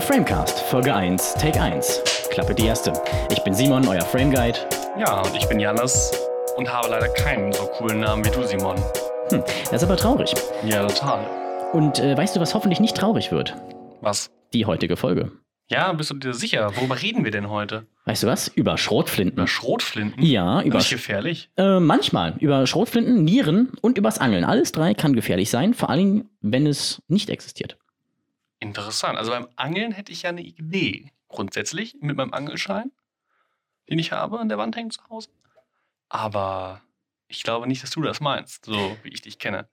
The Framecast, Folge 1, Take 1. Klappe die erste. Ich bin Simon, euer Frame Guide. Ja, und ich bin Janis und habe leider keinen so coolen Namen wie du, Simon. Hm, das ist aber traurig. Ja, total. Und äh, weißt du, was hoffentlich nicht traurig wird? Was? Die heutige Folge. Ja, bist du dir sicher? Worüber reden wir denn heute? Weißt du was? Über Schrotflinten. Über Schrotflinten? Ja, über. Das ist gefährlich. Äh, manchmal. Über Schrotflinten, Nieren und übers Angeln. Alles drei kann gefährlich sein, vor allem, wenn es nicht existiert. Interessant. Also beim Angeln hätte ich ja eine Idee. Grundsätzlich mit meinem Angelschein, den ich habe, an der Wand hängt zu Hause. Aber ich glaube nicht, dass du das meinst, so wie ich dich kenne.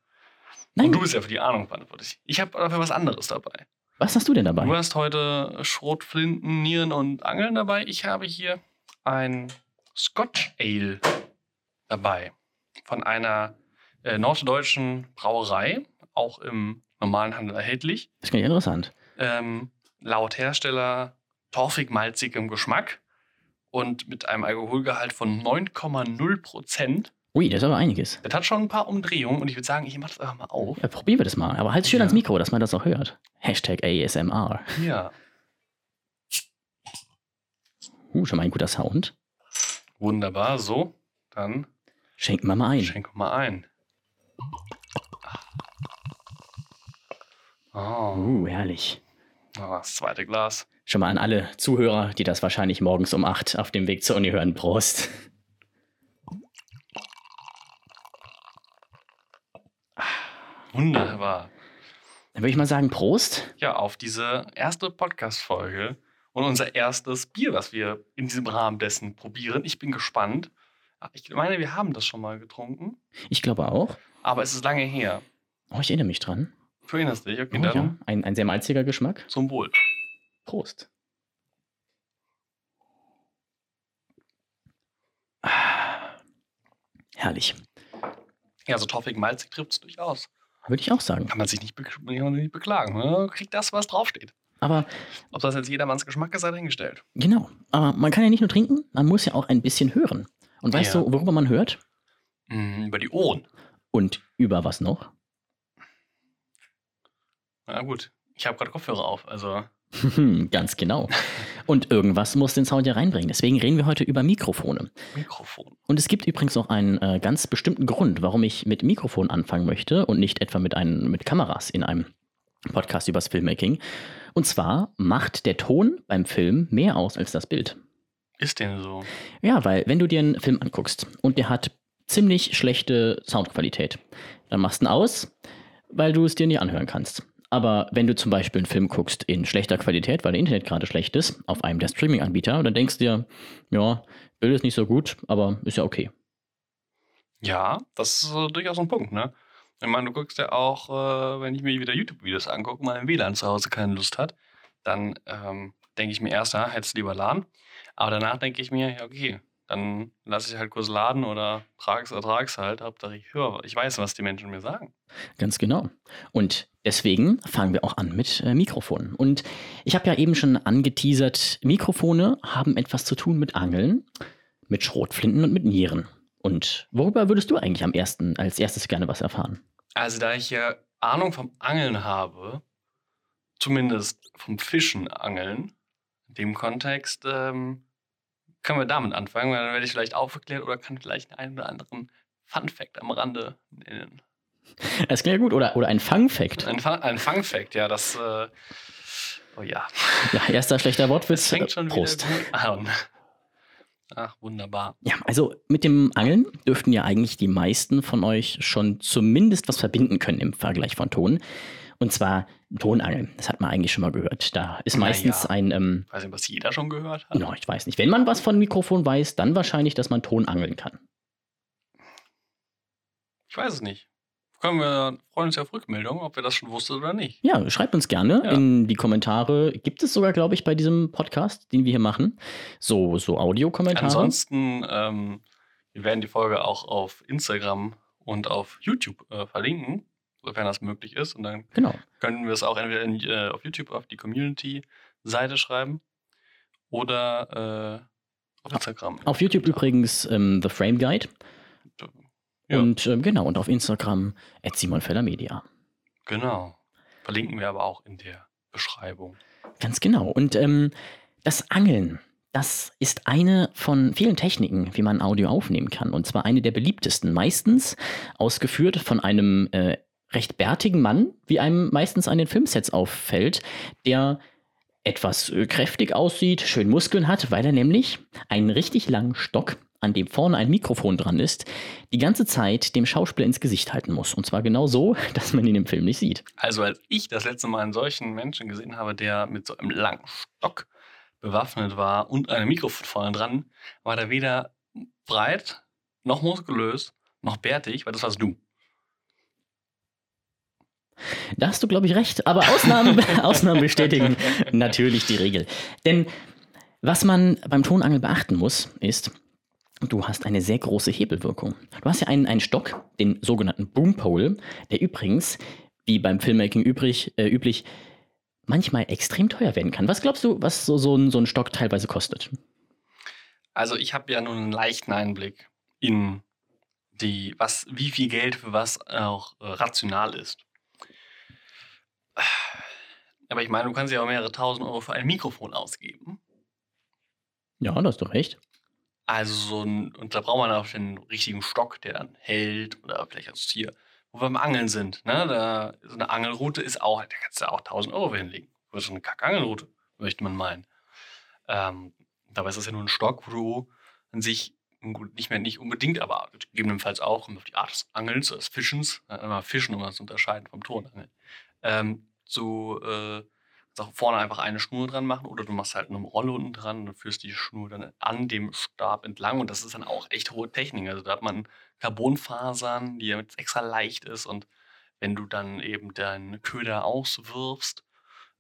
Nein. Und du bist ja für die Ahnung verantwortlich. Ich habe dafür was anderes dabei. Was hast du denn dabei? Du hast heute Schrotflinten, Nieren und Angeln dabei. Ich habe hier ein Scotch Ale dabei. Von einer äh, norddeutschen Brauerei, auch im normalen Handel erhältlich. Das klingt interessant. Ähm, laut Hersteller torfig-malzigem Geschmack und mit einem Alkoholgehalt von 9,0 Prozent. Ui, das ist aber einiges. Das hat schon ein paar Umdrehungen und ich würde sagen, ich mache das einfach mal auf. Ja, probieren wir das mal. Aber halt schön Ja. ans Mikro, dass man das auch hört. Hashtag ASMR. Ja, Uh, schon mal ein guter Sound. wunderbar. So, dann Schenken wir mal ein. schenk mal ein. Oh, Uh, herrlich. das zweite Glas. Schon mal an alle Zuhörer, die das wahrscheinlich morgens um 8 auf dem Weg zur Uni hören. Prost. Wunderbar. Dann würde ich mal sagen, Prost. Ja, auf diese erste Podcast-Folge und unser erstes Bier, was wir in diesem Rahmen dessen probieren. Ich bin gespannt. Ich meine, wir haben das schon mal getrunken, Ich glaube auch. aber es ist lange her. Oh, ich erinnere mich dran. Du erinnerst dich, okay, Oh, dann ja. ein, ein sehr malziger Geschmack. zum Wohl. Prost. Ah. Herrlich. Ja, so toffig malzig trifft es durchaus. Würde ich auch sagen. Kann man sich nicht, be man nicht beklagen. Ne? Kriegt das, was draufsteht. Aber Ob das jetzt jedermanns Geschmack ist, sei dahingestellt. genau. Aber man kann ja nicht nur trinken, man muss ja auch ein bisschen hören. Und weißt Ja. du, worüber man hört? Mm, über die Ohren. Und über was noch? Na gut, ich habe gerade Kopfhörer auf, also Ganz genau. Und irgendwas muss den Sound ja reinbringen. Deswegen reden wir heute über Mikrofone. Mikrofon. Und es gibt übrigens auch einen äh, ganz bestimmten Grund, warum ich mit Mikrofon anfangen möchte und nicht etwa mit, einem, mit Kameras in einem Podcast übers Filmmaking. Und zwar macht der Ton beim Film mehr aus als das Bild. Ist denn so? Ja, weil wenn du dir einen Film anguckst und der hat ziemlich schlechte Soundqualität, dann machst du ihn aus, weil du es dir nicht anhören kannst. Aber wenn du zum Beispiel einen Film guckst in schlechter Qualität, weil der Internet gerade schlecht ist, auf einem der Streaming-Anbieter, dann denkst du dir, ja, Bild ist nicht so gut, aber ist ja okay. Ja, das ist äh, durchaus ein Punkt, ne? Ich meine, du guckst ja auch, äh, wenn ich mir wieder YouTube-Videos angucke, mein WLAN zu Hause keine Lust hat, dann ähm, denke ich mir erst, ja, hättest du lieber LAN. Aber danach denke ich mir, ja, okay, dann lasse ich halt kurz laden oder trag's oder trag's halt. Hauptsache ich höre, ich weiß, was die Menschen mir sagen. Ganz genau. Und deswegen fangen wir auch an mit äh, Mikrofonen. Und ich habe ja eben schon angeteasert, Mikrofone haben etwas zu tun mit Angeln, mit Schrotflinten und mit Nieren. Und worüber würdest du eigentlich am ersten, als erstes gerne was erfahren? Also, da ich ja Ahnung vom Angeln habe, zumindest vom Fischen angeln, in dem Kontext, ähm, können wir damit anfangen, weil dann werde ich vielleicht aufgeklärt oder kann vielleicht einen oder anderen Fun-Fact am Rande nennen. Das klingt ja gut. Oder, oder ein Fun-Fact. Ein, Fun- ein Fun-Fact, ja, das. Äh, oh ja, Ja, erster schlechter Wortwitz. das fängt schon Prost. an. Ach, wunderbar. Ja, also mit dem Angeln dürften ja eigentlich die meisten von euch schon zumindest was verbinden können im Vergleich von Ton. Und zwar Tonangeln. Das hat man eigentlich schon mal gehört. Da ist meistens ja. ein, ähm, Ich weiß nicht, was jeder schon gehört hat. no, ich weiß nicht. Wenn man was von Mikrofon weiß, dann wahrscheinlich, dass man Ton angeln kann. Ich weiß es nicht. Können wir freuen uns ja auf Rückmeldung, ob wir das schon wussten oder nicht. Ja, schreibt uns gerne Ja. in die Kommentare. Gibt es sogar, glaube ich, bei diesem Podcast, den wir hier machen, so, so Audiokommentare. Ansonsten, ähm, wir werden die Folge auch auf Instagram und auf YouTube äh, verlinken, sofern das möglich ist. Und dann Genau. können wir es auch entweder in, äh, auf YouTube auf die Community-Seite schreiben oder äh, auf Instagram. Auf YouTube übrigens ähm, The Frame Guide. Ja. Und ähm, genau, und auf Instagram at Simon Feller Media. Genau. Verlinken wir aber auch in der Beschreibung. Ganz genau. Und ähm, das Angeln, das ist eine von vielen Techniken, wie man Audio aufnehmen kann. Und zwar eine der beliebtesten. Meistens ausgeführt von einem äh, recht bärtigen Mann, wie einem meistens an den Filmsets auffällt, der etwas äh, kräftig aussieht, schön Muskeln hat, weil er nämlich einen richtig langen Stock, an dem vorne ein Mikrofon dran ist, die ganze Zeit dem Schauspieler ins Gesicht halten muss. Und zwar genau so, dass man ihn im Film nicht sieht. Also als ich das letzte Mal einen solchen Menschen gesehen habe, der mit so einem langen Stock bewaffnet war und einem Mikrofon vorne dran, war der weder breit, noch muskulös, noch bärtig, weil das warst du. Da hast du, glaube ich, recht. Aber Ausnahmen, Ausnahmen bestätigen natürlich die Regel. Denn was man beim Tonangel beachten muss, ist, du hast eine sehr große Hebelwirkung. Du hast ja einen, einen Stock, den sogenannten Boompole, der übrigens, wie beim Filmmaking übrig, äh, üblich, manchmal extrem teuer werden kann. Was glaubst du, was so, so, ein, so ein Stock teilweise kostet? Also ich habe ja nur einen leichten Einblick in die, was, wie viel Geld für was auch äh, rational ist. Aber ich meine, du kannst ja auch mehrere tausend Euro für ein Mikrofon ausgeben. Ja, das ist doch recht. Also so ein, und da braucht man auch den richtigen Stock, der dann hält oder vielleicht als hier, wo wir beim Angeln sind. Ne? Da, so eine Angelroute ist auch, da kannst du auch 1000 Euro hinlegen. Für so eine Kack-Angelroute, möchte man meinen. Ähm, dabei ist das ja nur ein Stock, wo du an sich nicht mehr nicht unbedingt, aber gegebenenfalls auch auf die Art des Angelns, des Fischens, immer Fischen, um das zu unterscheiden vom Tonangeln. Ähm, so äh, auch vorne einfach eine Schnur dran machen oder du machst halt eine Rolle unten dran und führst die Schnur dann an dem Stab entlang und das ist dann auch echt hohe Technik. Also da hat man Carbonfasern, die ja extra leicht ist und wenn du dann eben deinen Köder auswirfst,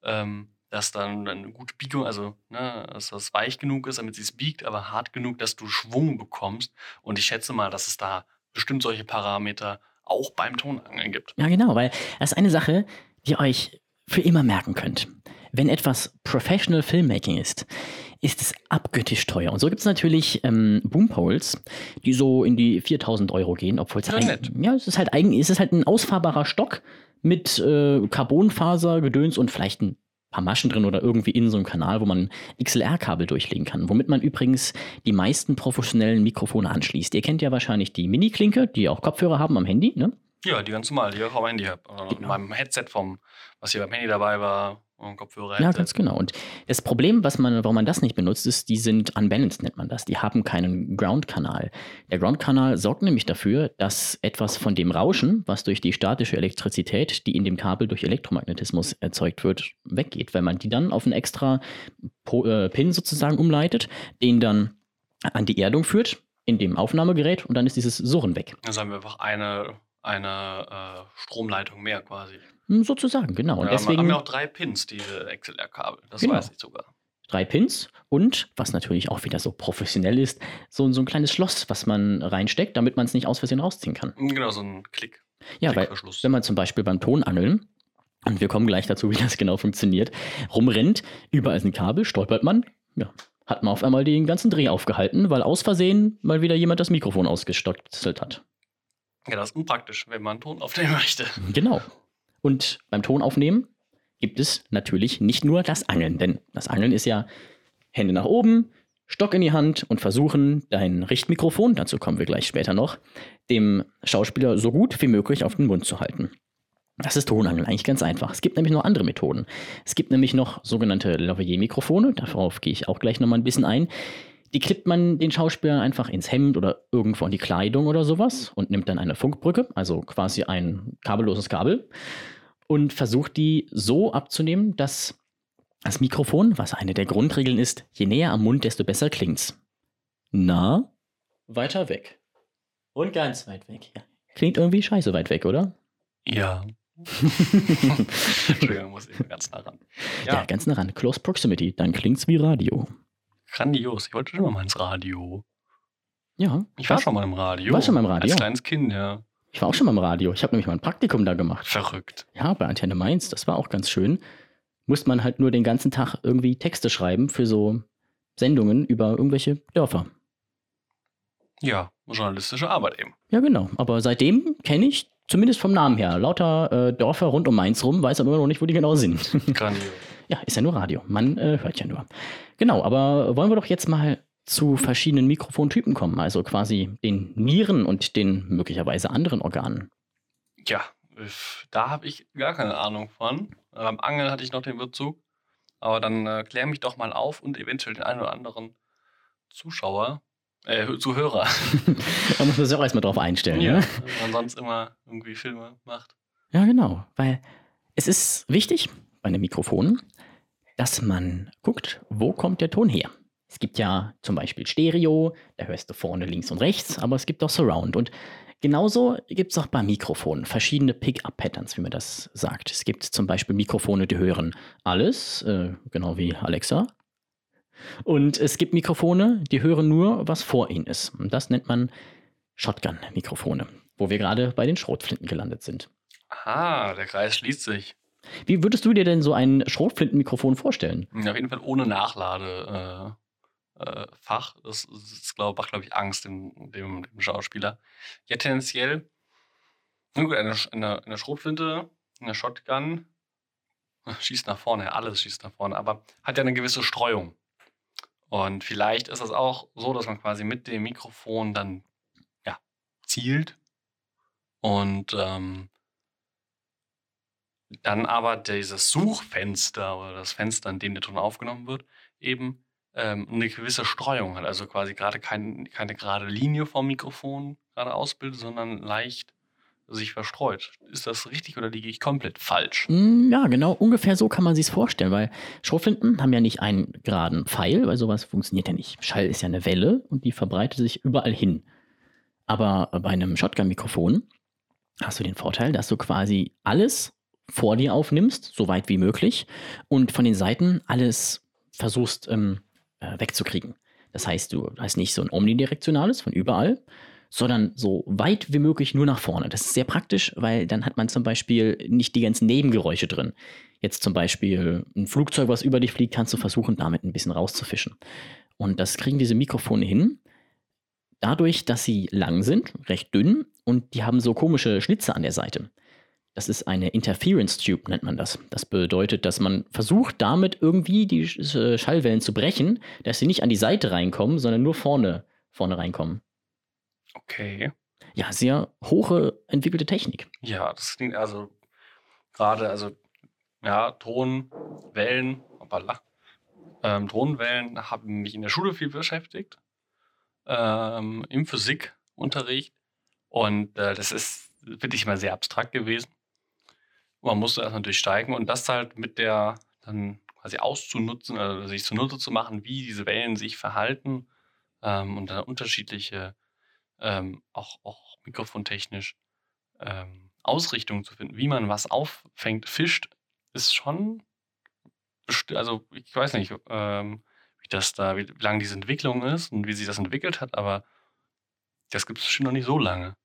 ähm, dass dann, eine gute Biegung, also ne, dass das weich genug ist, damit es biegt, aber hart genug, dass du Schwung bekommst. Und ich schätze mal, dass es da bestimmt solche Parameter auch beim Tonangeln gibt. Ja, genau, weil das ist eine Sache, ihr euch für immer merken könnt. Wenn etwas Professional Filmmaking ist, ist es abgöttisch teuer. Und so gibt es natürlich ähm, Boompoles, die so in die 4000 Euro gehen, obwohl es nett. ja, es ist halt eigentlich, es ist halt ein ausfahrbarer Stock mit äh, Carbonfaser, Gedöns und vielleicht ein paar Maschen drin oder irgendwie in so einem Kanal, wo man XLR-Kabel durchlegen kann. Womit man übrigens die meisten professionellen Mikrofone anschließt. Ihr kennt ja wahrscheinlich die Mini-Klinke, die auch Kopfhörer haben am Handy, ne? Ja, die ganz normal, die ich auch am Handy habe. Oder Genau. beim Headset vom, was hier beim Handy dabei war, und Kopfhörer. Ja, ganz genau. Und das Problem, was man, warum man das nicht benutzt, ist, die sind unbalanced, nennt man das. Die haben keinen Ground-Kanal. Der Ground-Kanal sorgt nämlich dafür, dass etwas von dem Rauschen, was durch die statische Elektrizität, die in dem Kabel durch Elektromagnetismus erzeugt wird, weggeht, weil man die dann auf einen extra äh, Pin sozusagen umleitet, den dann an die Erdung führt, in dem Aufnahmegerät und dann ist dieses Surren weg. Also haben wir einfach eine, eine äh, Stromleitung mehr quasi. Hm, Sozusagen, genau. Und ja, deswegen. haben wir auch drei Pins, diese XLR-Kabel. Das Genau. weiß ich sogar. drei Pins und, was natürlich auch wieder so professionell ist, so, so ein kleines Schloss, was man reinsteckt, damit man es nicht aus Versehen rausziehen kann. Genau, so ein Klick. Ja, weil wenn man zum Beispiel beim Tonangeln, und wir kommen gleich dazu, wie das genau funktioniert, rumrennt, überall ist ein Kabel, stolpert man, ja, hat man auf einmal den ganzen Dreh aufgehalten, weil aus Versehen mal wieder jemand das Mikrofon ausgestotzelt hat. Ja, das ist unpraktisch, wenn man Ton aufnehmen möchte. Genau. Und beim Tonaufnehmen gibt es natürlich nicht nur das Angeln, denn das Angeln ist ja Hände nach oben, Stock in die Hand und versuchen, dein Richtmikrofon, dazu kommen wir gleich später noch, dem Schauspieler so gut wie möglich auf den Mund zu halten. Das ist Tonangeln eigentlich ganz einfach. Es gibt nämlich noch andere Methoden. Es gibt nämlich noch sogenannte Lavalier-Mikrofone, darauf gehe ich auch gleich nochmal ein bisschen ein. Die klippt man den Schauspieler einfach ins Hemd oder irgendwo in die Kleidung oder sowas und nimmt dann eine Funkbrücke, also quasi ein kabelloses Kabel, und versucht die so abzunehmen, dass das Mikrofon, was eine der Grundregeln ist, je näher am Mund, desto besser klingt's. Na? Weiter weg. Und ganz weit weg, ja. Klingt irgendwie scheiße weit weg, oder? Ja. Entschuldigung, muss eben ganz nah ran. Ja, Ja, ganz nah ran. Close Proximity, dann klingt's wie Radio. Grandios. Ich wollte schon mal ins Radio. Ja. Ich war schon mal im Radio. Warst schon mal im Radio? Als kleines Kind, ja. Ich war auch schon mal im Radio. Ich habe nämlich mal ein Praktikum da gemacht. Verrückt. Ja, bei Antenne Mainz. Das war auch ganz schön. Musste man halt nur den ganzen Tag irgendwie Texte schreiben für so Sendungen über irgendwelche Dörfer. Ja, journalistische Arbeit eben. Ja, genau. Aber seitdem kenne ich, zumindest vom Namen her, lauter äh, Dörfer rund um Mainz rum, weiß aber immer noch nicht, wo die genau sind. Grandios. Ja, ist ja nur Radio. Man äh, hört ja nur. Genau, aber wollen wir doch jetzt mal zu verschiedenen Mikrofontypen kommen, also quasi den Nieren und den möglicherweise anderen Organen. Ja, da habe ich gar keine Ahnung von. Beim Angeln hatte ich noch den Bezug. Aber dann äh, klär mich doch mal auf und eventuell den einen oder anderen Zuschauer, äh, Zuhörer. da muss man sich auch erstmal drauf einstellen, ja. Ne? Wenn man sonst immer irgendwie Filme macht. Ja, genau. Weil es ist wichtig einem Mikrofon, dass man guckt, wo kommt der Ton her. Es gibt ja zum Beispiel Stereo, da hörst du vorne links und rechts, aber es gibt auch Surround. Und genauso gibt es auch bei Mikrofonen verschiedene Pick-up-Patterns, wie man das sagt. Es gibt zum Beispiel Mikrofone, die hören alles, äh, genau wie Alexa. Und es gibt Mikrofone, die hören nur, was vor ihnen ist. Und das nennt man Shotgun-Mikrofone, wo wir gerade bei den Schrotflinten gelandet sind. Ah, der Kreis schließt sich. Wie würdest du dir denn so ein Schrotflintenmikrofon vorstellen? Auf jeden Fall ohne Nachlade. Äh äh, Fach. Das, das glaub, macht, glaube ich, Angst dem, dem, dem, Schauspieler. Ja, tendenziell, gut, eine, eine, eine Schrotflinte, eine Shotgun, schießt nach vorne, alles schießt nach vorne, aber hat ja eine gewisse Streuung. Und vielleicht ist es auch so, dass man quasi mit dem Mikrofon dann ja, zielt und ähm, dann aber dieses Suchfenster oder das Fenster, in dem der Ton aufgenommen wird, eben ähm, eine gewisse Streuung hat. Also quasi gerade kein, keine gerade Linie vom Mikrofon gerade ausbildet, sondern leicht sich verstreut. Ist das richtig oder liege ich komplett falsch? Hm, ja, genau, ungefähr so kann man sich vorstellen, weil Schrotflinten haben ja nicht einen geraden Pfeil, weil sowas funktioniert ja nicht. Schall ist ja eine Welle und die verbreitet sich überall hin. Aber bei einem Shotgun-Mikrofon hast du den Vorteil, dass du quasi alles vor dir aufnimmst, so weit wie möglich, und von den Seiten alles versuchst ähm, äh, wegzukriegen. Das heißt, du hast nicht so ein omnidirektionales von überall, sondern so weit wie möglich nur nach vorne. Das ist sehr praktisch, weil dann hat man zum Beispiel nicht die ganzen Nebengeräusche drin. Jetzt zum Beispiel ein Flugzeug, was über dich fliegt, kannst du versuchen, damit ein bisschen rauszufischen. Und das kriegen diese Mikrofone hin, dadurch, dass sie lang sind, recht dünn und die haben so komische Schlitze an der Seite. Das ist eine Interference Tube, nennt man das. Das bedeutet, dass man versucht, damit irgendwie die äh, Schallwellen zu brechen, dass sie nicht an die Seite reinkommen, sondern nur vorne, vorne reinkommen. Okay. Ja, sehr hohe entwickelte Technik. Ja, das klingt also gerade, also ja, Tonwellen, hoppala, ähm, Tonwellen haben mich in der Schule viel beschäftigt, ähm, im Physikunterricht. Und äh, das ist wirklich mal sehr abstrakt gewesen man musste erstmal durchsteigen und das halt mit der dann quasi auszunutzen, also sich zunutze zu machen, wie diese Wellen sich verhalten ähm, und dann unterschiedliche, ähm, auch, auch mikrofontechnisch, ähm, Ausrichtungen zu finden, wie man was auffängt, fischt, ist schon, also ich weiß nicht, ähm, wie das da, wie, wie lange diese Entwicklung ist und wie sich das entwickelt hat, aber das gibt es bestimmt noch nicht so lange.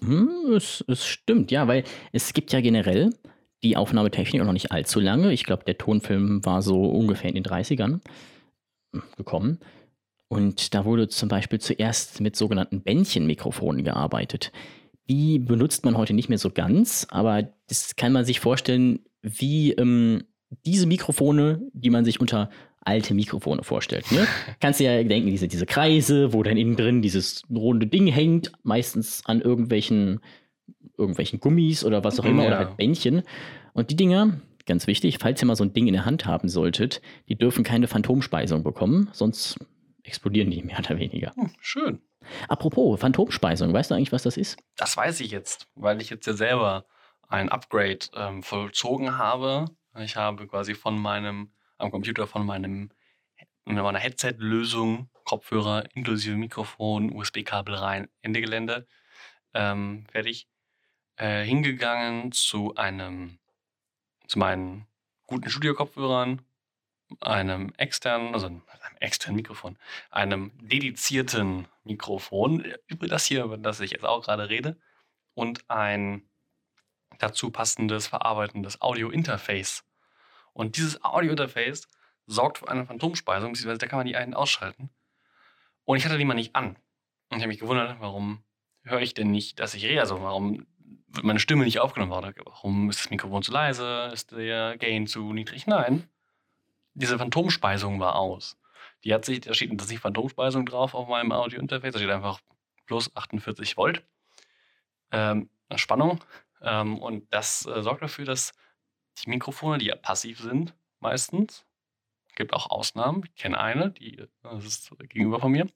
Hm, es, es stimmt, ja, weil es gibt ja generell die Aufnahmetechnik auch noch nicht allzu lange. Ich glaube, der Tonfilm war so ungefähr in den 30ern gekommen. Und da wurde zum Beispiel zuerst mit sogenannten Bändchenmikrofonen gearbeitet. Die benutzt man heute nicht mehr so ganz, aber das kann man sich vorstellen, wie ähm, diese Mikrofone, die man sich unter alte Mikrofone vorstellt. Ne? Kannst du ja denken, diese, diese Kreise, wo dann innen drin dieses runde Ding hängt, meistens an irgendwelchen, irgendwelchen Gummis oder was auch immer, ja. oder halt Bändchen. Und die Dinger, ganz wichtig, falls ihr mal so ein Ding in der Hand haben solltet, die dürfen keine Phantomspeisung bekommen, sonst explodieren die mehr oder weniger. Hm, schön. Apropos Phantomspeisung, weißt du eigentlich, was das ist? Das weiß ich jetzt, weil ich jetzt ja selber ein Upgrade ähm, vollzogen habe. Ich habe quasi von meinem am Computer von meinem meiner Headset-Lösung, Kopfhörer inklusive Mikrofon, USB-Kabel rein, Ende Gelände, ähm, fertig, äh, hingegangen zu einem, zu meinen guten Studio-Kopfhörern, einem externen, also einem externen Mikrofon, einem dedizierten Mikrofon, über das hier, über das ich jetzt auch gerade rede, und ein dazu passendes, verarbeitendes Audio-Interface und dieses Audio-Interface sorgt für eine Phantomspeisung, beziehungsweise da kann man die einen ausschalten. Und ich hatte die mal nicht an. Und ich habe mich gewundert, warum höre ich denn nicht, dass ich rede? Also warum wird meine Stimme nicht aufgenommen? Warum ist das Mikrofon zu leise? Ist der Gain zu niedrig? Nein. diese Phantomspeisung war aus. Die hat sich, da steht nicht Phantomspeisung drauf auf meinem Audio-Interface, da steht einfach plus 48 Volt ähm, Spannung. Ähm, und das äh, sorgt dafür, dass die Mikrofone, die ja passiv sind, meistens, gibt auch Ausnahmen, ich kenne eine, die das ist gegenüber von mir,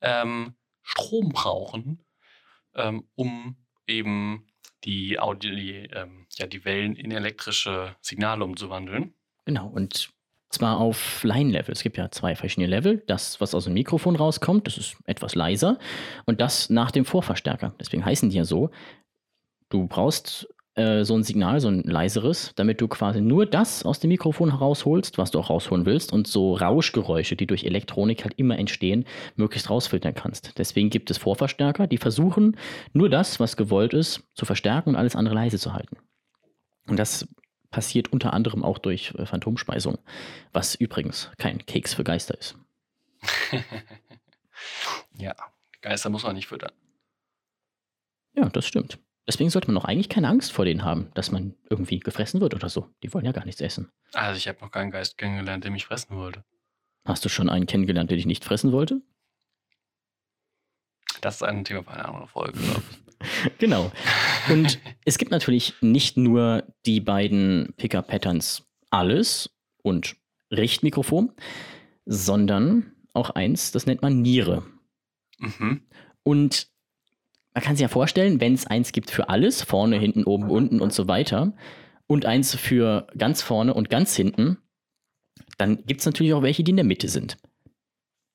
ähm, Strom brauchen, ähm, um eben die, Audio, die, ähm, ja, die Wellen in elektrische Signale umzuwandeln. Genau, und zwar auf Line-Level. Es gibt ja zwei verschiedene Level. Das, was aus dem Mikrofon rauskommt, das ist etwas leiser. Und das nach dem Vorverstärker. Deswegen heißen die ja so. Du brauchst äh, so ein Signal, so ein leiseres, damit du quasi nur das aus dem Mikrofon herausholst, was du auch rausholen willst und so Rauschgeräusche, die durch Elektronik halt immer entstehen, möglichst rausfiltern kannst. Deswegen gibt es Vorverstärker, die versuchen, nur das, was gewollt ist, zu verstärken und alles andere leise zu halten. Und das passiert unter anderem auch durch äh, Phantomspeisung, was übrigens kein Keks für Geister ist. ja, Geister muss man nicht füttern. Ja, das stimmt. Deswegen sollte man auch eigentlich keine Angst vor denen haben, dass man irgendwie gefressen wird oder so. Die wollen ja gar nichts essen. Also ich habe noch keinen Geist kennengelernt, der mich fressen wollte. Hast du schon einen kennengelernt, der dich nicht fressen wollte? Das ist ein Thema für eine andere Folge, glaube ich. genau. Und es gibt natürlich nicht nur die beiden Picker-Patterns alles und Richtmikrofon, sondern auch eins, das nennt man Niere. Mhm. Und man kann sich ja vorstellen, wenn es eins gibt für alles, vorne, hinten, oben, unten und so weiter, und eins für ganz vorne und ganz hinten, dann gibt es natürlich auch welche, die in der Mitte sind.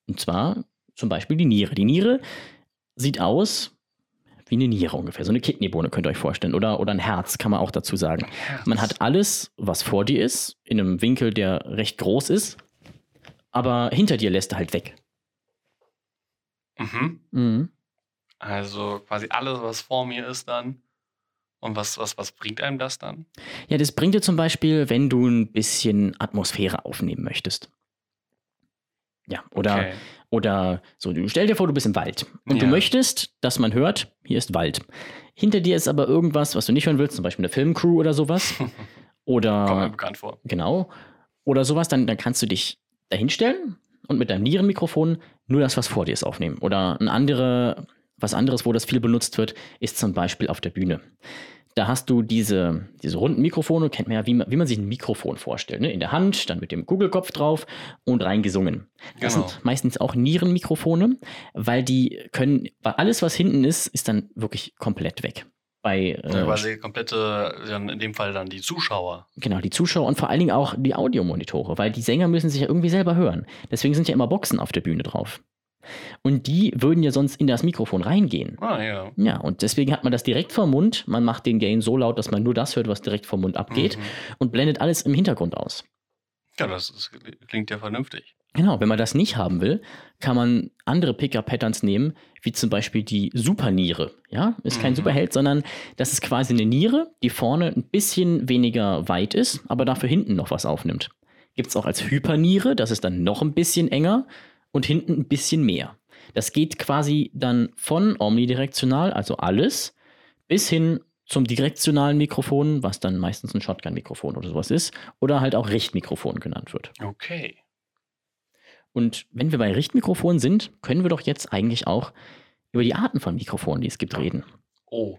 Und zwar zum Beispiel die Niere. Die Niere sieht aus wie eine Niere ungefähr, so eine Kidneybohne könnt ihr euch vorstellen. Oder, oder ein Herz, kann man auch dazu sagen. Man hat alles, was vor dir ist, in einem Winkel, der recht groß ist, aber hinter dir lässt er halt weg. Mhm. mhm. Also quasi alles, was vor mir ist dann. Und was, was, was bringt einem das dann? Ja, das bringt dir zum Beispiel, wenn du ein bisschen Atmosphäre aufnehmen möchtest. Ja, oder, okay. oder so, du stell dir vor, du bist im Wald und ja. du möchtest, dass man hört, hier ist Wald. Hinter dir ist aber irgendwas, was du nicht hören willst, zum Beispiel eine Filmcrew oder sowas. oder. Kommt mir bekannt vor. Genau. Oder sowas, dann, dann kannst du dich dahinstellen und mit deinem Nierenmikrofon nur das, was vor dir ist, aufnehmen. Oder ein andere, was anderes, wo das viel benutzt wird, ist zum Beispiel auf der Bühne. Da hast du diese, diese runden Mikrofone, kennt man ja, wie man, wie man sich ein Mikrofon vorstellt. Ne? In der Hand, dann mit dem Kugelkopf drauf und reingesungen. Das genau. sind meistens auch Nierenmikrofone, weil die können, weil alles, was hinten ist, ist dann wirklich komplett weg. Bei, äh, quasi komplette, in dem Fall dann die Zuschauer. Genau, die Zuschauer und vor allen Dingen auch die Audiomonitore, weil die Sänger müssen sich ja irgendwie selber hören. Deswegen sind ja immer Boxen auf der Bühne drauf. Und die würden ja sonst in das Mikrofon reingehen. Ah, ja. Ja, und deswegen hat man das direkt vom Mund. Man macht den Gain so laut, dass man nur das hört, was direkt vom Mund abgeht mhm. und blendet alles im Hintergrund aus. Ja, das, das klingt ja vernünftig. Genau, wenn man das nicht haben will, kann man andere Picker-Patterns nehmen, wie zum Beispiel die Superniere. Ja, ist kein mhm. Superheld, sondern das ist quasi eine Niere, die vorne ein bisschen weniger weit ist, aber dafür hinten noch was aufnimmt. Gibt es auch als Hyperniere, das ist dann noch ein bisschen enger und hinten ein bisschen mehr. Das geht quasi dann von omnidirektional, also alles, bis hin zum direktionalen Mikrofon, was dann meistens ein Shotgun-Mikrofon oder sowas ist, oder halt auch Richtmikrofon genannt wird. Okay. Und wenn wir bei Richtmikrofonen sind, können wir doch jetzt eigentlich auch über die Arten von Mikrofonen, die es gibt, reden. Oh,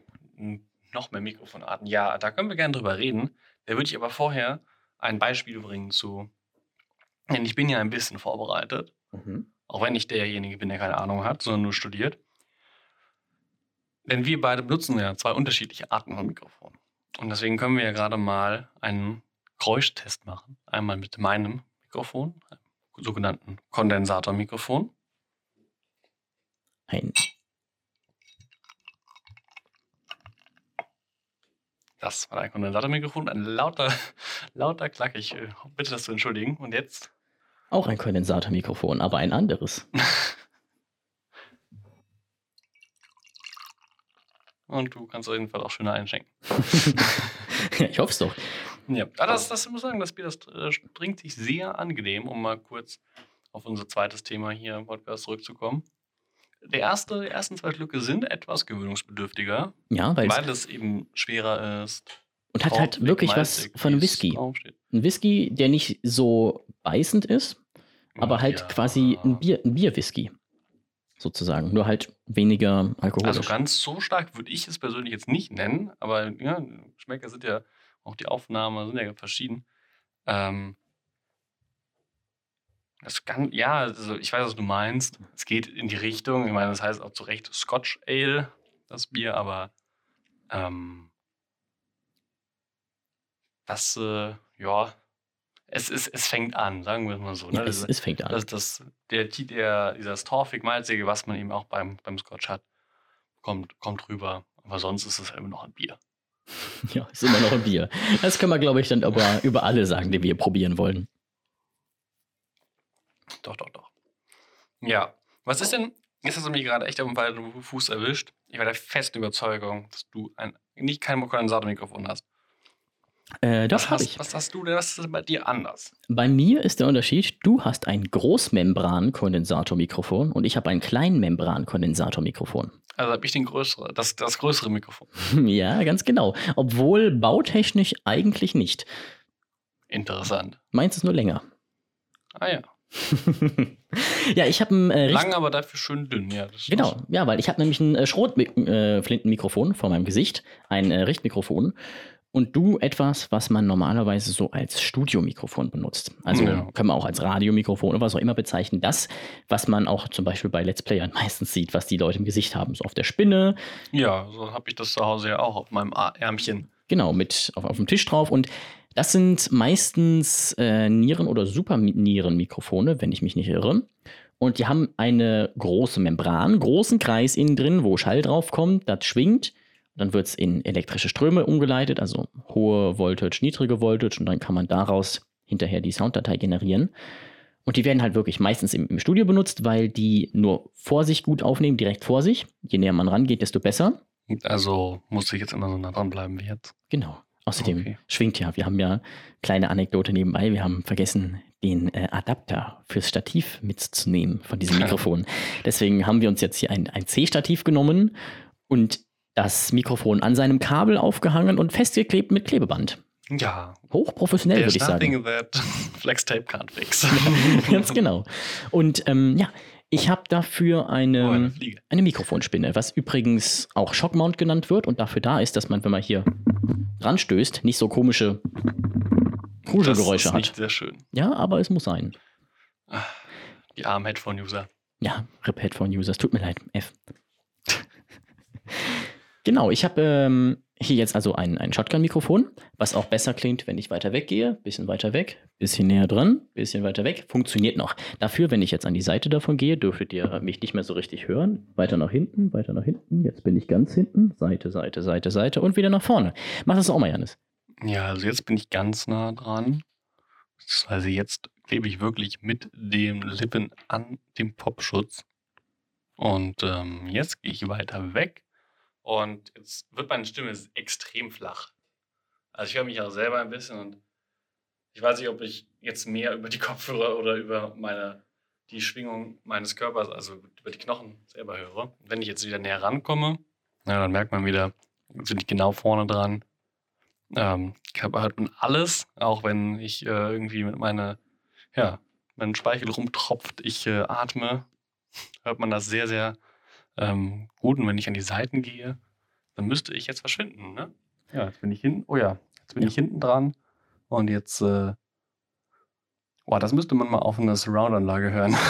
noch mehr Mikrofonarten. Ja, da können wir gerne drüber reden. Da würde ich aber vorher ein Beispiel bringen zu. Denn ich bin ja ein bisschen vorbereitet. Mhm. Auch wenn ich derjenige bin, der keine Ahnung hat, sondern nur studiert. Denn wir beide benutzen ja zwei unterschiedliche Arten von Mikrofon. Und deswegen können wir ja gerade mal einen Geräuschtest machen. Einmal mit meinem Mikrofon, einem sogenannten Kondensatormikrofon. Ein. Das war ein Kondensatormikrofon, ein lauter, lauter Klack. Ich äh, bitte das zu entschuldigen. Und jetzt auch ein Kondensatormikrofon, aber ein anderes. Und du kannst auf jeden Fall auch schöner einschenken. ich hoffe es doch. Ja, aber das, das muss ich sagen, das Bier, das äh, trinkt sich sehr angenehm, um mal kurz auf unser zweites Thema hier im Podcast zurückzukommen. Der erste, die ersten zwei Glücke sind etwas gewöhnungsbedürftiger. Ja, weil es eben schwerer ist. Und hat halt wirklich was von Whisky. Ein Whisky, der nicht so beißend ist, aber halt Ja. quasi ein Bier, ein Bierwhisky. Sozusagen. Nur halt weniger alkoholisch. Also ganz so stark würde ich es persönlich jetzt nicht nennen, aber ja, Geschmäcker sind ja, auch die Aufnahmen sind ja verschieden. Ähm, das kann, ja, also ich weiß, was du meinst. Es geht in die Richtung. Ich meine, das heißt auch zu Recht Scotch Ale, das Bier, aber ähm, das, äh, ja, es, ist, es fängt an, sagen wir es mal so. Ne? ja, es, Das- es fängt an. das, das, der, der, dieses torfig-malzige, was man eben auch beim, beim Scotch hat, kommt, kommt rüber. Aber sonst ist es immer noch ein Bier. Ja, ist immer noch ein Bier. Das können wir, glaube ich, dann aber über alle sagen, die wir probieren wollen. Doch, doch, doch. Ja. Was ist denn, jetzt hast du mich gerade echt auf dem Fuß erwischt. Ich war der festen Überzeugung, dass du ein, nicht kein Kondensatormikrofon hast. Äh, das was, habe hast, ich. was hast du denn? Was ist bei dir anders? Bei mir ist der Unterschied, du hast ein Großmembran-Kondensatormikrofon und ich habe ein Kleinmembran-Kondensatormikrofon. Also habe ich den größere, das, das größere Mikrofon. ja, ganz genau. Obwohl bautechnisch eigentlich nicht. Interessant. Meins ist nur länger. Ah ja. ja, ich habe ein äh, Lang, aber dafür schön dünn. Ja, das Genau, ja, weil ich habe nämlich ein äh, Schrotflintenmikrofon vor meinem Gesicht, ein äh, Richtmikrofon. Und du etwas, was man normalerweise so als Studiomikrofon benutzt. Also Ja. können wir auch als Radiomikrofon oder was auch immer bezeichnen. Das, was man auch zum Beispiel bei Let's Playern meistens sieht, was die Leute im Gesicht haben. So auf der Spinne, Ja, so habe ich das zu Hause ja auch auf meinem Ärmchen. genau, mit auf, auf dem Tisch drauf. Und das sind meistens äh, Nieren- oder Supernierenmikrofone, wenn ich mich nicht irre. Und die haben eine große Membran, großen Kreis innen drin, wo Schall drauf kommt, das schwingt. Dann wird es in elektrische Ströme umgeleitet, also hohe Voltage, niedrige Voltage, und dann kann man daraus hinterher die Sounddatei generieren. Und die werden halt wirklich meistens im, im Studio benutzt, weil die nur vor sich gut aufnehmen, direkt vor sich. Je näher man rangeht, desto besser. Also muss ich jetzt immer so nah dran bleiben wie jetzt. Genau. Außerdem Okay. schwingt ja, wir haben ja kleine Anekdote nebenbei, wir haben vergessen, den äh, Adapter fürs Stativ mitzunehmen von diesem Mikrofon. Deswegen haben wir uns jetzt hier ein, ein C-Stativ genommen und das Mikrofon an seinem Kabel aufgehangen und festgeklebt mit Klebeband. Ja, Hochprofessionell, würde ich sagen. that Flex Tape can't fix. Ganz genau. Und ähm, ja, ich habe dafür eine, Oh, eine eine Mikrofonspinne, was übrigens auch Shockmount genannt wird und dafür da ist, dass man, wenn man hier dran stößt, nicht so komische Das Kruschelgeräusche ist hat. nicht sehr schön. Ja, aber es muss sein. Die armen Headphone-User. Ja, RIP Headphone Users, tut mir leid, F. genau, ich habe ähm, hier jetzt also ein, ein Shotgun-Mikrofon, was auch besser klingt, wenn ich weiter weggehe. Bisschen weiter weg, bisschen näher dran, bisschen weiter weg. Funktioniert noch. Dafür, wenn ich jetzt an die Seite davon gehe, dürftet ihr mich nicht mehr so richtig hören. Weiter nach hinten, weiter nach hinten. Jetzt bin ich ganz hinten. Seite, Seite, Seite, Seite und wieder nach vorne. Mach das auch mal, Janis. Ja, also jetzt bin ich ganz nah dran. Also jetzt klebe ich wirklich mit den Lippen an dem Popschutz. Und ähm, jetzt gehe ich weiter weg. Und jetzt wird meine Stimme extrem flach. Also ich höre mich auch selber ein bisschen und ich weiß nicht, ob ich jetzt mehr über die Kopfhörer oder über meine, die Schwingung meines Körpers, also über die Knochen selber höre. Wenn ich jetzt wieder näher rankomme, ja, dann merkt man wieder, bin ich genau vorne dran. Ähm, ich habe halt alles, auch wenn ich äh, irgendwie mit meiner, ja, mein Speichel rumtropft, ich äh, atme, hört man das sehr, sehr ähm, gut. Und wenn ich an die Seiten gehe, dann müsste ich jetzt verschwinden, ne? Ja, jetzt bin ich hinten, oh ja, jetzt bin Ja. ich hinten dran und jetzt, äh, boah, das müsste man mal auf einer Surround-Anlage hören.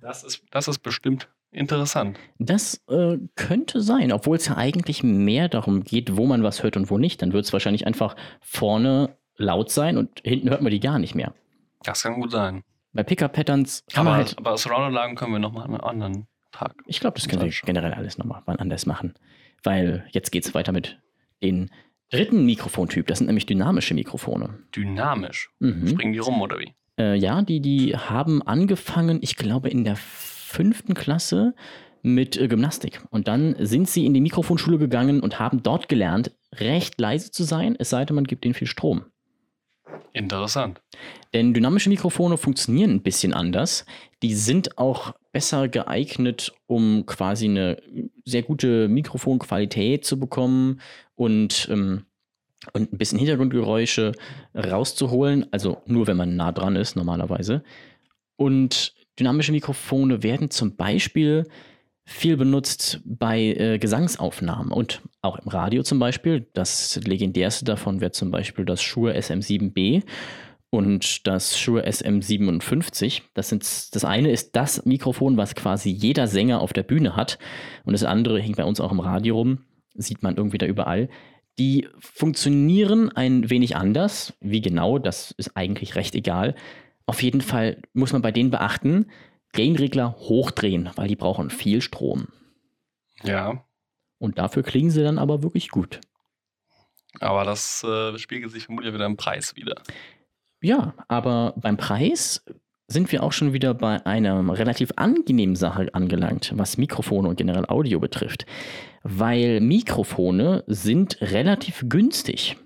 Das ist, das ist bestimmt interessant. Das äh, könnte sein, obwohl es ja eigentlich mehr darum geht, wo man was hört und wo nicht. Dann wird es wahrscheinlich einfach vorne laut sein und hinten hört man die gar nicht mehr. Das kann gut sein. Bei Pickup-Patterns kann Aber, man halt. aber Surround-Anlagen können wir nochmal an anderen Tag. Ich glaube, das können wir generell alles nochmal anders machen. Weil jetzt geht es weiter mit den dritten Mikrofontyp. Das sind nämlich dynamische Mikrofone. Dynamisch. Mhm. Springen die rum oder wie? Äh, ja, die, die haben angefangen, ich glaube, in der fünften Klasse mit äh, Gymnastik. Und dann sind sie in die Mikrofonschule gegangen und haben dort gelernt, recht leise zu sein, es sei denn, man gibt ihnen viel Strom. Interessant. Denn dynamische Mikrofone funktionieren ein bisschen anders. Die sind auch besser geeignet, um quasi eine sehr gute Mikrofonqualität zu bekommen und ähm, und ein bisschen Hintergrundgeräusche rauszuholen, also nur wenn man nah dran ist normalerweise. Und dynamische Mikrofone werden zum Beispiel viel benutzt bei äh, Gesangsaufnahmen und auch im Radio zum Beispiel. Das legendärste davon wäre zum Beispiel das Shure SM7B und das Shure SM57. Das, sind, das eine ist das Mikrofon, was quasi jeder Sänger auf der Bühne hat und das andere hängt bei uns auch im Radio rum, sieht man irgendwie da überall. Die funktionieren ein wenig anders. Wie genau, das ist eigentlich recht egal. Auf jeden Fall muss man bei denen beachten, Gainregler hochdrehen, weil die brauchen viel Strom. Ja. Und dafür klingen sie dann aber wirklich gut. Aber das äh, spiegelt sich vermutlich wieder im Preis wieder. Ja, aber beim Preis sind wir auch schon wieder bei einer relativ angenehmen Sache angelangt, was Mikrofone und generell Audio betrifft. Weil Mikrofone sind relativ günstig.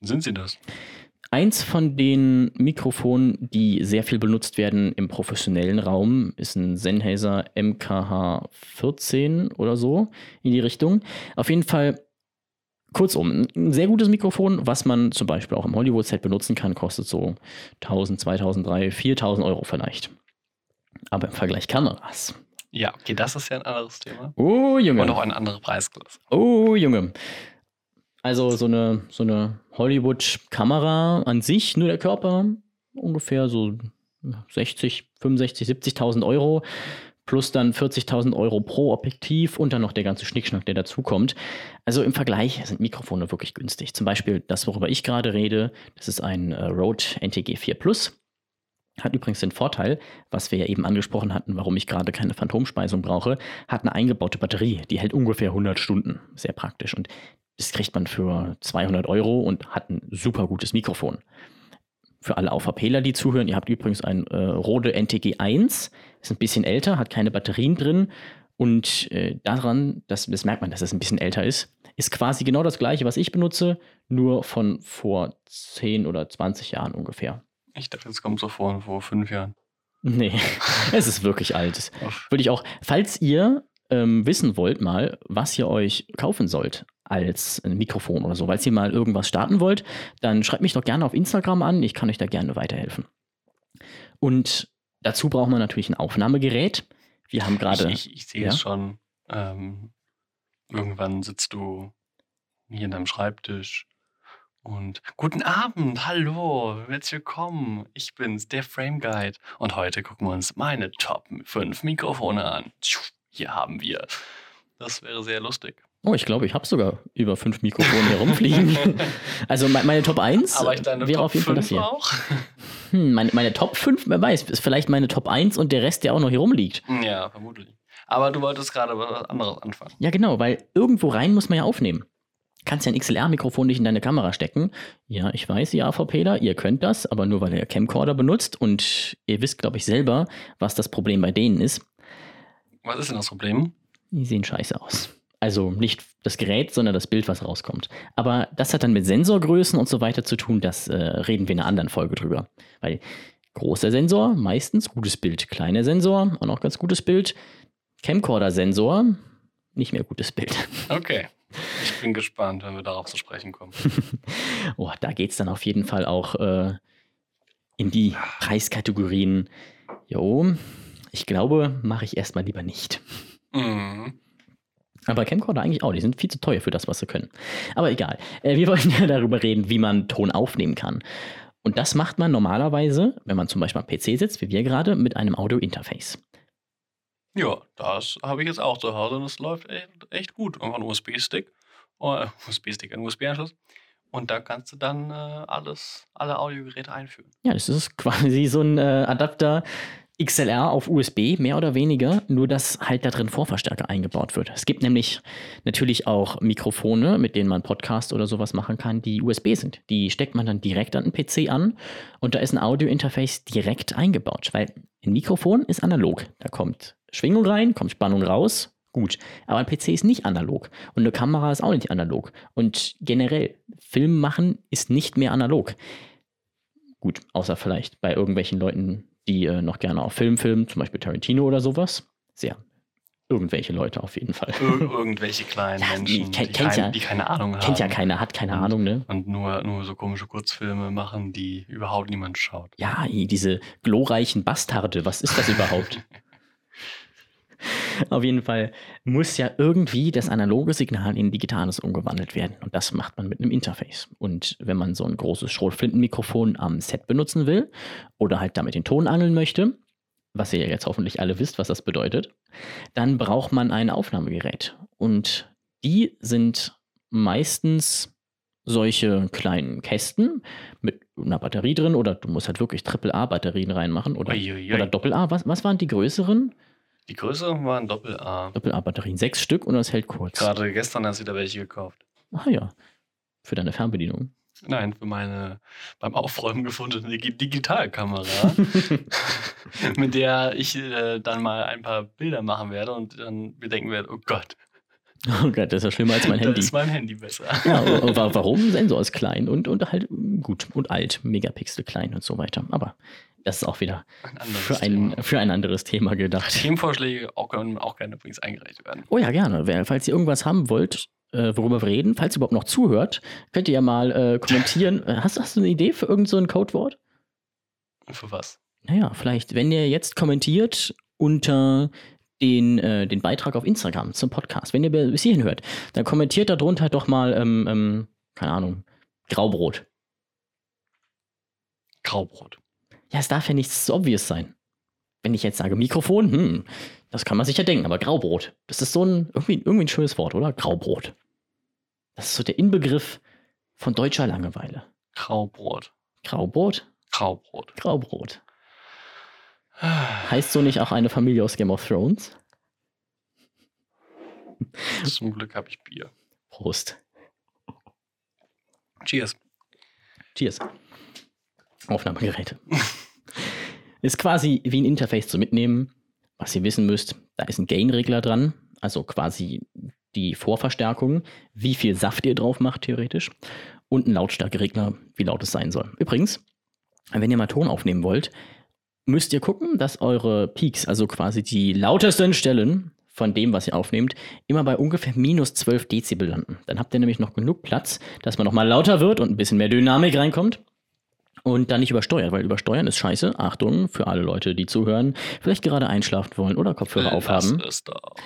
Sind sie das? Eins von den Mikrofonen, die sehr viel benutzt werden im professionellen Raum, ist ein Sennheiser MKH 14 oder so in die Richtung. Auf jeden Fall, kurzum, ein sehr gutes Mikrofon, was man zum Beispiel auch im Hollywood-Set benutzen kann, kostet so 1000, 2000, 3000, 4000 Euro vielleicht. Aber im Vergleich Kameras. Ja, okay, das ist ja ein anderes Thema. Oh, Junge. Und auch eine andere Preisklasse. Oh, Junge. Also so eine, so eine Hollywood-Kamera an sich, nur der Körper, ungefähr so 60, 65, 70.000 Euro plus dann 40.000 Euro pro Objektiv und dann noch der ganze Schnickschnack, der dazukommt. Also im Vergleich sind Mikrofone wirklich günstig. Zum Beispiel das, worüber ich gerade rede, das ist ein äh, Rode NTG 4 Plus. Hat übrigens den Vorteil, was wir ja eben angesprochen hatten, warum ich gerade keine Phantomspeisung brauche, hat eine eingebaute Batterie, die hält ungefähr 100 Stunden. Sehr praktisch. Und das kriegt man für 200 Euro und hat ein super gutes Mikrofon. Für alle AVPler, die zuhören, ihr habt übrigens ein äh, Rode NTG 1, ist ein bisschen älter, hat keine Batterien drin und äh, daran, das, das merkt man, dass es ein bisschen älter ist, ist quasi genau das gleiche, was ich benutze, nur von vor 10 oder 20 Jahren ungefähr. Ich dachte, es kommt so vor, vor fünf Jahren. Nee, es ist wirklich alt. Würde ich auch, falls ihr ähm, wissen wollt mal, was ihr euch kaufen sollt als ein Mikrofon oder so, weil ihr mal irgendwas starten wollt, dann schreibt mich doch gerne auf Instagram an. Ich kann euch da gerne weiterhelfen. Und dazu braucht man natürlich ein Aufnahmegerät. Wir haben gerade. Ich, ich, ich sehe ja? es schon. Ähm, irgendwann sitzt du hier in deinem Schreibtisch und guten Abend, hallo, herzlich willkommen. Ich bin's, der Frame Guide. Und heute gucken wir uns meine Top 5 Mikrofone an. Hier haben wir. Das wäre sehr lustig. Oh, ich glaube, ich habe sogar über fünf Mikrofone herumfliegen. also meine Top 1 Aber ich deine wäre Top auf jeden Fall das hier. Auch? Hm, meine, meine Top 5, wer weiß, ist vielleicht meine Top 1 und der Rest, der auch noch hier rumliegt. Ja, vermutlich. Aber du wolltest gerade was anderes anfangen. Ja, genau, weil irgendwo rein muss man ja aufnehmen. Kannst ja ein XLR-Mikrofon nicht in deine Kamera stecken. Ja, ich weiß, ihr AVPler, ihr könnt das, aber nur weil ihr Camcorder benutzt und ihr wisst, glaube ich, selber, was das Problem bei denen ist. Was ist denn das Problem? Die sehen scheiße aus. Also nicht das Gerät, sondern das Bild, was rauskommt. Aber das hat dann mit Sensorgrößen und so weiter zu tun. Das äh, reden wir in einer anderen Folge drüber. Weil großer Sensor, meistens gutes Bild. Kleiner Sensor, auch noch ganz gutes Bild. Camcorder-Sensor, nicht mehr gutes Bild. Okay. Ich bin gespannt, wenn wir darauf zu sprechen kommen. oh, da geht es dann auf jeden Fall auch äh, in die Preiskategorien. Jo, ich glaube, mache ich erstmal lieber nicht. Mhm. Aber Camcorder eigentlich auch, die sind viel zu teuer für das, was sie können. Aber egal. Äh, wir wollten ja darüber reden, wie man Ton aufnehmen kann. Und das macht man normalerweise, wenn man zum Beispiel am PC sitzt, wie wir gerade, mit einem Audio-Interface. Ja, das habe ich jetzt auch zu Hause und es läuft echt, gut. Einfach ein USB-Stick, oder USB-Stick, ein USB-Anschluss. Und da kannst du dann äh, alles, alle Audiogeräte einführen. Ja, das ist quasi so ein äh, Adapter, XLR auf USB, mehr oder weniger, nur dass halt da drin Vorverstärker eingebaut wird. Es gibt nämlich natürlich auch Mikrofone, mit denen man Podcast oder sowas machen kann, die USB sind. Die steckt man dann direkt an den PC an und da ist ein Audio-Interface direkt eingebaut, weil ein Mikrofon ist analog. Da kommt Schwingung rein, kommt Spannung raus, gut. Aber ein PC ist nicht analog und eine Kamera ist auch nicht analog. Und generell, Film machen ist nicht mehr analog. Gut, außer vielleicht bei irgendwelchen Leuten, die äh, noch gerne auf Film filmen, zum Beispiel Tarantino oder sowas. Sehr Irgendwelche Leute auf jeden Fall. Ir irgendwelche kleinen Ja, die Menschen, die, kennt kein, ja- die keine Ahnung haben. Kennt ja keiner, hat keine Und- Ahnung, ne? Und nur, nur so komische Kurzfilme machen, die überhaupt niemand schaut. Ja, diese glorreichen Bastarde, was ist das überhaupt? Auf jeden Fall muss ja irgendwie das analoge Signal in digitales umgewandelt werden. Und das macht man mit einem Interface. Und wenn man so ein großes Schrotflintenmikrofon am Set benutzen will oder halt damit den Ton angeln möchte, was ihr ja jetzt hoffentlich alle wisst, was das bedeutet, dann braucht man ein Aufnahmegerät. Und die sind meistens solche kleinen Kästen mit einer Batterie drin oder du musst halt wirklich AAA-Batterien reinmachen oder, Uiuiui. oder Doppel-A. Was, was waren die größeren? Die größeren waren Doppel-A. Doppel-A-Batterien. Sechs Stück und das hält kurz. Gerade gestern hast du wieder welche gekauft. Ah ja. Für deine Fernbedienung. Nein, für meine beim Aufräumen gefundene Digi- Digitalkamera, mit der ich äh, dann mal ein paar Bilder machen werde und dann bedenken werde, oh Gott, Oh Gott, das ist ja schlimmer als mein Handy. ist mein Handy besser. Ja, wa- wa- warum? Sensor ist klein und, und halt gut und alt, Megapixel klein und so weiter. Aber das ist auch wieder Ein für ein, Thema. für ein anderes Thema gedacht. Themenvorschläge auch, können auch gerne übrigens eingereicht werden. Oh ja, gerne. Falls ihr irgendwas haben wollt, äh, worüber wir reden, falls ihr überhaupt noch zuhört, könnt ihr ja mal äh, kommentieren. Äh, hast, hast du eine Idee für irgendein so ein Codewort? Für was? Naja, vielleicht, wenn ihr jetzt kommentiert unter den, äh, den Beitrag auf Instagram zum Podcast, wenn ihr bis hierhin hört, dann kommentiert darunter doch mal, ähm, ähm, keine Ahnung, Graubrot. Graubrot. Ja, es darf ja nichts so obvious sein. Wenn ich jetzt sage Mikrofon, hm, das kann man sich ja denken, aber Graubrot, das ist so ein irgendwie, irgendwie ein schönes Wort, oder? Graubrot. Das ist so der Inbegriff von deutscher Langeweile. Graubrot. Graubrot, Graubrot. Graubrot. Heißt so nicht auch eine Familie aus Game of Thrones? Zum Glück habe ich Bier. Prost. Cheers. Cheers. Aufnahmegeräte. ist quasi wie ein Interface zu mitnehmen. Was ihr wissen müsst, da ist ein Gain-Regler dran, also quasi die Vorverstärkung, wie viel Saft ihr drauf macht, theoretisch. Und ein Lautstärkeregler, wie laut es sein soll. Übrigens, wenn ihr mal Ton aufnehmen wollt, müsst ihr gucken, dass eure Peaks, also quasi die lautesten Stellen von dem, was ihr aufnehmt, immer bei ungefähr minus 12 Dezibel landen. Dann habt ihr nämlich noch genug Platz, dass man nochmal lauter wird und ein bisschen mehr Dynamik reinkommt. Und dann nicht übersteuert, weil übersteuern ist scheiße. Achtung für alle Leute, die zuhören, vielleicht gerade einschlafen wollen oder Kopfhörer aufhaben. Das ist doch.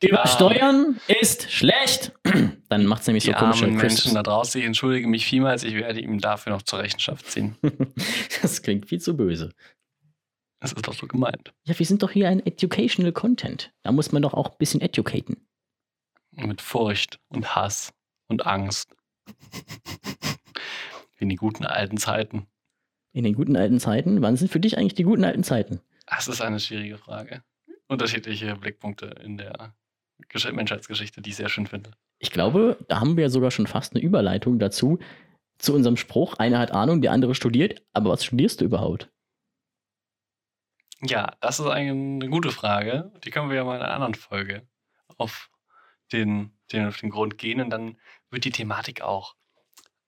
Übersteuern ist schlecht. Dann macht es nämlich so Die komische armen. Menschen da draußen, ich entschuldige mich vielmals, ich werde ihm dafür noch zur Rechenschaft ziehen. Das klingt viel zu böse. Das ist doch so gemeint. Ja, wir sind doch hier ein Educational Content. Da muss man doch auch ein bisschen educaten. Mit Furcht und Hass und Angst. In die guten alten Zeiten. In den guten alten Zeiten, wann sind für dich eigentlich die guten alten Zeiten? Das ist eine schwierige Frage. Unterschiedliche Blickpunkte in der Gesch Menschheitsgeschichte, die ich sehr schön finde. Ich glaube, da haben wir ja sogar schon fast eine Überleitung dazu, zu unserem Spruch, einer hat Ahnung, der andere studiert, aber was studierst du überhaupt? Ja, das ist eigentlich eine gute Frage. Die können wir ja mal in einer anderen Folge auf den, den, auf den Grund gehen und dann wird die Thematik auch,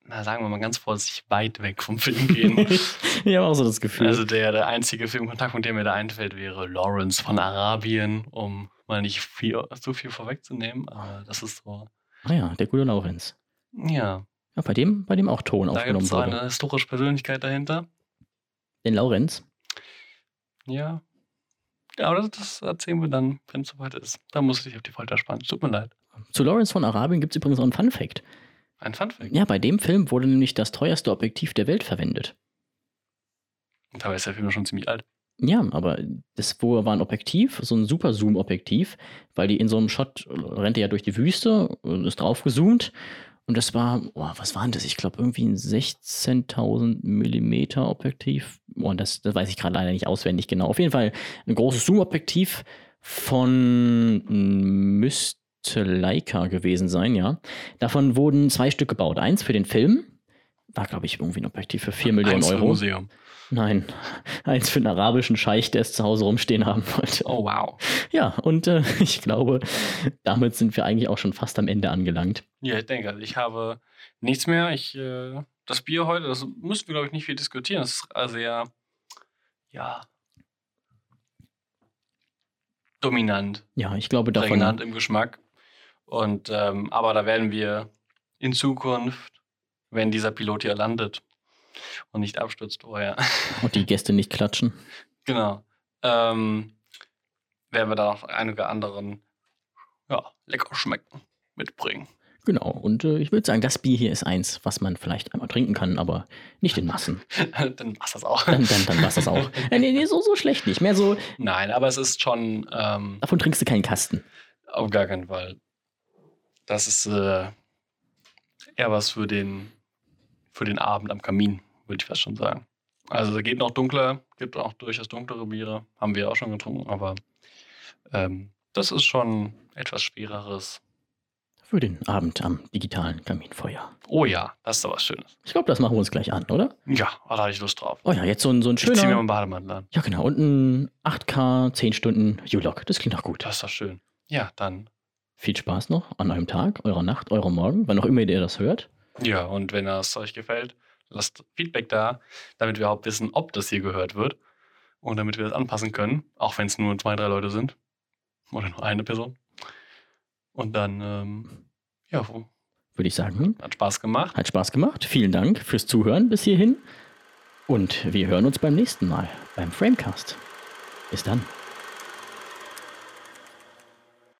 na sagen wir mal ganz vorsichtig, weit weg vom Film gehen. ich habe auch so das Gefühl. also der, der einzige Filmkontaktpunkt, der mir da einfällt, wäre Lawrence von Arabien, um mal nicht viel, so viel vorwegzunehmen, aber das ist so, ah ja, der gute Laurenz. ja, Ja, bei dem, bei dem auch Ton da aufgenommen wurde. eine historische Persönlichkeit dahinter. Den Laurenz. Ja. Ja, aber das, das erzählen wir dann, wenn es soweit ist. Da muss ich dich auf die Folter spannen. Tut mir leid. Zu Lawrence von Arabien gibt es übrigens auch einen Fun-Fact. Ein Funfact. Ja, bei dem Film wurde nämlich das teuerste Objektiv der Welt verwendet. Dabei ist der Film schon ziemlich alt. Ja, aber das war ein Objektiv, so ein Super-Zoom-Objektiv, weil die in so einem Shot rennt er ja durch die Wüste, und ist draufgezoomt und das war, oh, was war denn das? Ich glaube irgendwie ein 16.000 Millimeter Objektiv. Oh, das, das weiß ich gerade leider nicht auswendig genau. Auf jeden Fall ein großes Zoom-Objektiv von müsste Leica gewesen sein, ja. Davon wurden zwei Stück gebaut. Eins für den Film, war glaube ich irgendwie ein Objektiv für 4 Millionen Eins Euro. Museum. Nein, eins für einen arabischen Scheich, der es zu Hause rumstehen haben wollte. Oh, wow. Ja, und äh, ich glaube, damit sind wir eigentlich auch schon fast am Ende angelangt. Ja, ich denke, also ich habe nichts mehr. Ich, äh, das Bier heute, das müssten wir, glaube ich, nicht viel diskutieren. Das ist also ja, ja. dominant, Ja, ich glaube davon. prägnant im Geschmack. Und ähm, aber da werden wir in Zukunft, wenn dieser Pilot hier landet und nicht abstürzt vorher, Und die Gäste nicht klatschen. genau, ähm, werden wir da noch einige anderen ja, lecker schmecken mitbringen. Genau. Und äh, ich würde sagen, das Bier hier ist eins, was man vielleicht einmal trinken kann, aber nicht in Massen. Dann passt das auch. Dann, dann, dann war das auch. Äh, nee, nee, so, so schlecht nicht. Mehr so, Nein, aber es ist schon ähm, davon trinkst du keinen Kasten. auf gar keinen Fall. Das ist äh, eher was für den, für den Abend am Kamin, würde ich fast schon sagen. Also es geht noch dunkler, gibt auch durchaus dunklere Biere, haben wir auch schon getrunken, aber ähm, das ist schon etwas schwereres. Für den Abend am digitalen Kaminfeuer. Oh ja, das ist doch was Schönes. Ich glaube, das machen wir uns gleich an, oder? Ja, da habe ich Lust drauf. Oh ja, jetzt so ein, so ein Ich ziehe mir mal schöner. einen Bademantel an. Ja, genau. Und ein 8K, 10 Stunden U-Log. Das klingt auch gut. Das ist doch schön. Ja, dann. Viel Spaß noch an eurem Tag, eurer Nacht, eurem Morgen, wann auch immer ihr das hört. Ja, und wenn es euch gefällt, lasst Feedback da, damit wir überhaupt wissen, ob das hier gehört wird. Und damit wir das anpassen können, auch wenn es nur zwei, drei Leute sind. Oder nur eine Person. Und dann, ähm, ja, Würde ich sagen. hat Spaß gemacht. Hat Spaß gemacht. Vielen Dank fürs Zuhören bis hierhin. Und wir hören uns beim nächsten Mal beim Framecast. Bis dann.